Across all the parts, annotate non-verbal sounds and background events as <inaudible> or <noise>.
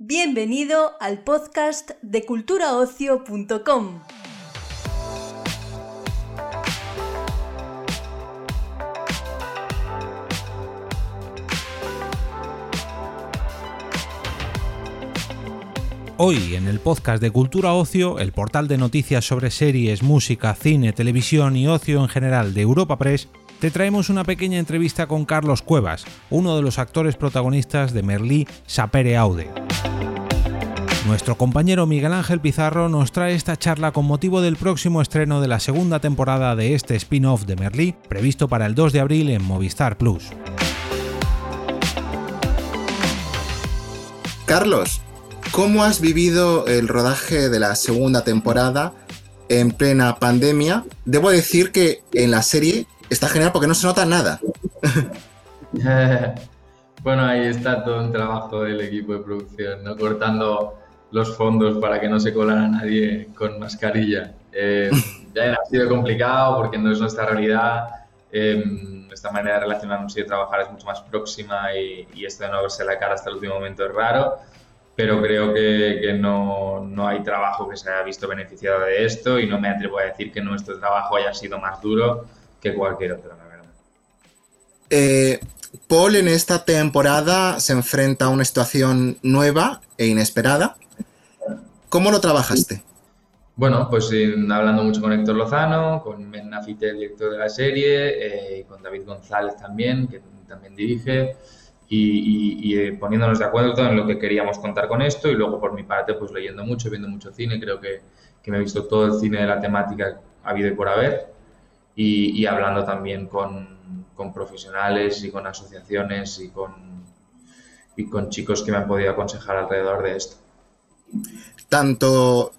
Bienvenido al podcast de culturaocio.com. Hoy en el podcast de Cultura Ocio, el portal de noticias sobre series, música, cine, televisión y ocio en general de Europa Press, te traemos una pequeña entrevista con Carlos Cuevas, uno de los actores protagonistas de Merlí Sapere Aude. Nuestro compañero Miguel Ángel Pizarro nos trae esta charla con motivo del próximo estreno de la segunda temporada de este spin-off de Merlí, previsto para el 2 de abril en Movistar Plus. Carlos, ¿Cómo has vivido el rodaje de la segunda temporada en plena pandemia? Debo decir que en la serie está genial porque no se nota nada. <laughs> bueno, ahí está todo un trabajo del equipo de producción, ¿no? cortando los fondos para que no se colara nadie con mascarilla. Eh, <laughs> ya ha sido complicado porque no es nuestra realidad. Eh, esta manera de relacionarnos y de trabajar es mucho más próxima y, y esto de no verse la cara hasta el último momento es raro pero creo que, no, no, hay trabajo que se haya visto beneficiado de esto y no me atrevo a decir que nuestro trabajo haya sido más duro que cualquier otro, la verdad. Eh, Paul en esta temporada se enfrenta a una situación nueva e inesperada. ¿Cómo lo trabajaste? Bueno, pues hablando mucho con Héctor Lozano, con Ben Nafite, el director de la serie, eh, con David González también, que también dirige y, eh, poniéndonos de acuerdo en lo que queríamos contar con esto y luego por mi parte pues leyendo mucho, viendo mucho cine, creo que, que me he visto todo el cine de la temática habido y por haber y, hablando también con, profesionales y con asociaciones y con, y con chicos que me han podido aconsejar alrededor de esto. Tanto,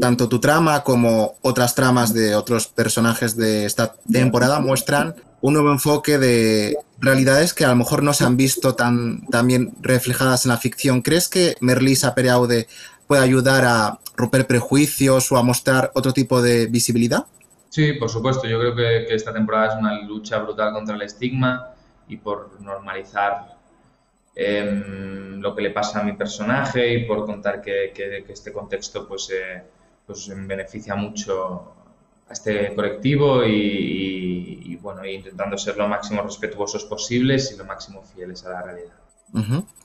tanto tu trama como otras tramas de otros personajes de esta temporada muestran un nuevo enfoque de realidades que a lo mejor no se han visto tan, bien reflejadas en la ficción. ¿Crees que Merlisa Pereaude puede ayudar a romper prejuicios o a mostrar otro tipo de visibilidad? Sí, por supuesto. Yo creo que, esta temporada es una lucha brutal contra el estigma y por normalizar em, lo que le pasa a mi personaje y por contar que, este contexto pues, eh, pues beneficia mucho a este colectivo y, bueno, intentando ser lo máximo respetuosos posibles y lo máximo fieles a la realidad.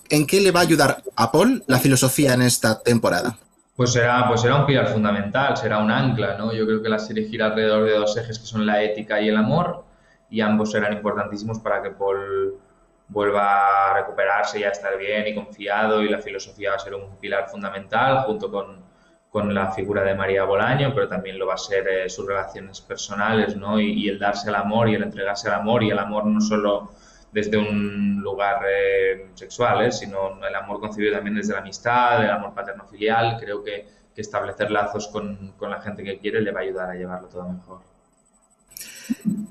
¿En qué le va a ayudar a Paul la filosofía en esta temporada? Pues será, pues será un pilar fundamental, será un ancla, ¿no? Yo creo que la serie gira alrededor de dos ejes que son la ética y el amor y ambos serán importantísimos para que Paul vuelva a recuperarse y a estar bien y confiado y la filosofía va a ser un pilar fundamental junto con, con la figura de María Bolaño, pero también lo va a ser eh, sus relaciones personales, ¿no? Y, el darse el amor y el entregarse al amor, y el amor no solo desde un lugar eh, sexual, ¿eh? sino el amor concebido también desde la amistad, el amor paterno-filial. Creo que, establecer lazos con, con, la gente que quiere le va a ayudar a llevarlo todo mejor.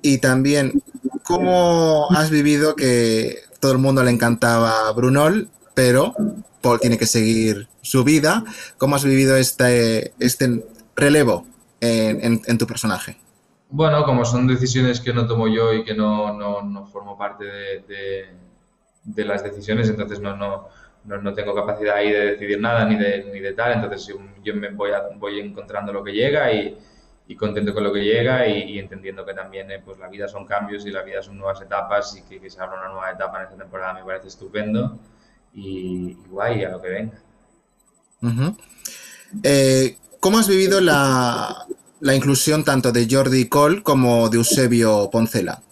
Y también, ¿cómo has vivido que todo el mundo le encantaba Brunol, pero Paul tiene que seguir su vida. ¿Cómo has vivido este, este relevo en, tu personaje? Bueno, como son decisiones que no tomo yo y que no, no, formo parte de, de, las decisiones, entonces no, no, no, tengo capacidad ahí de decidir nada ni de, ni de tal, entonces yo, me voy, voy encontrando lo que llega y, y contento con lo que llega y, entendiendo que también eh, pues la vida son cambios y la vida son nuevas etapas y que, se abra una nueva etapa en esta temporada me parece estupendo y, guay a lo que venga. Eh, ¿Cómo has vivido la, inclusión tanto de Jordi Cole como de Eusebio Poncela?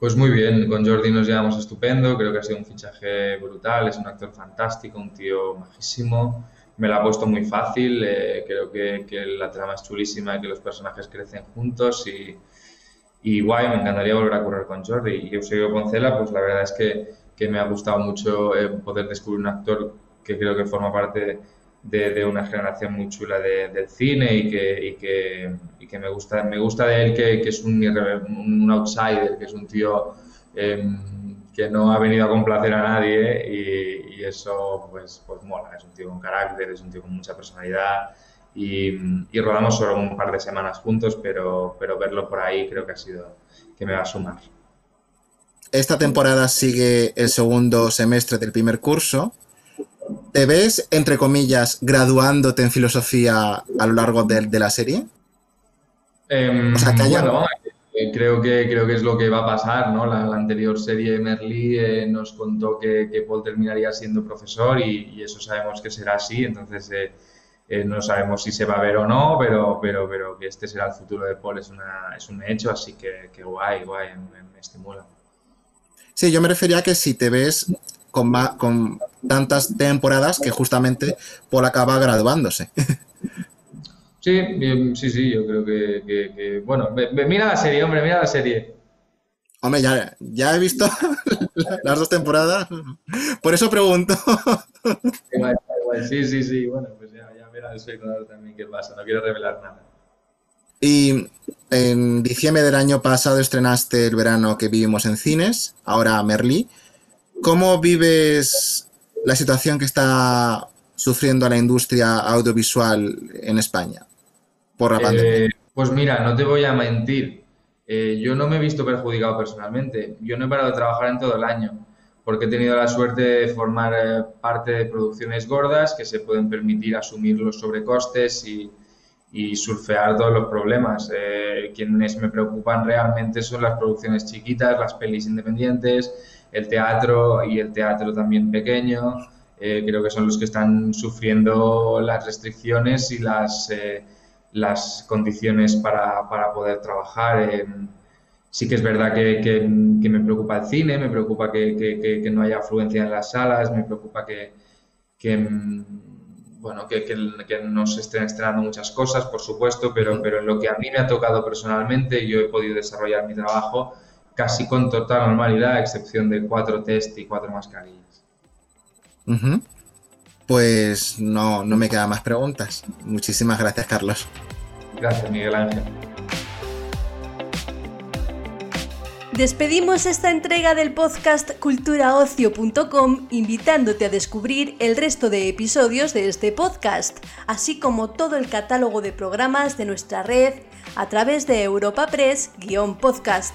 Pues muy bien, con Jordi nos llevamos estupendo, creo que ha sido un fichaje brutal, es un actor fantástico, un tío majísimo, me lo ha puesto muy fácil, eh, creo que, la trama es chulísima y que los personajes crecen juntos y, y guay, me encantaría volver a correr con Jordi. Y Eusebio Poncela, pues la verdad es que que me ha gustado mucho eh, poder descubrir un actor que creo que forma parte de, una generación muy chula del cine y que, y que, y que, me, gusta, me gusta de él que, que es un, un, outsider, que es un tío em, que no ha venido a complacer a nadie y, y, eso pues, pues mola, es un tío con carácter, es un tío con mucha personalidad y, y rodamos solo un par de semanas juntos, pero, pero verlo por ahí creo que ha sido que me va a sumar. Esta temporada sigue el segundo semestre del primer curso. ¿Te ves, entre comillas, graduándote en filosofía a lo largo de, la serie? Em, o sea, que haya... Eh, creo, que, creo que es lo que va a pasar, ¿no? La, anterior serie Merlí eh, nos contó que, Paul terminaría siendo profesor y, eso sabemos que será así, entonces eh, no sabemos si se va a ver o no, pero, pero, pero que este será el futuro de Paul es, una, es un hecho, así que, guay, guay, me, estimula. Sí, yo me refería a que si te ves con, con tantas temporadas que justamente Paul acaba graduándose. <laughs> Sí, sí, sí, yo creo que, bueno, mira la serie, hombre, mira la serie. Hombre, ya, ya he visto <laughs> las dos temporadas, por eso pregunto. <laughs> Sí, sí, sí, bueno, pues ya, ya verá el espectador también qué pasa, no quiero revelar nada. Y en diciembre del año pasado estrenaste El verano que vivimos en cines, ahora Merlí. ¿Cómo vives la situación que está sufriendo la industria audiovisual en España? por la pandemia? Eh, pues mira, no te voy a mentir. Eh, yo no me he visto perjudicado personalmente. Yo no he parado de trabajar en todo el año porque he tenido la suerte de formar eh, parte de producciones gordas que se pueden permitir asumir los sobrecostes y, surfear todos los problemas. quienes me preocupan realmente son las producciones chiquitas, las pelis independientes, el teatro y el teatro también pequeño. creo que son los que están sufriendo las restricciones y las las condiciones para, para poder trabajar. sí que es verdad que, que, me preocupa el cine, me preocupa que, que, no haya afluencia en las salas, me preocupa que, bueno, que, no se estén estrenando muchas cosas, por supuesto, pero, pero en lo que a mí me ha tocado personalmente, yo he podido desarrollar mi trabajo casi con total normalidad, a excepción de cuatro test y cuatro mascarillas. Pues no, no me quedan más preguntas. Muchísimas gracias, Carlos. Gracias, Miguel Ángel. Despedimos esta entrega del podcast culturaocio.com invitándote a descubrir el resto de episodios de este podcast, así como todo el catálogo de programas de nuestra red a través de Europa Press-podcast.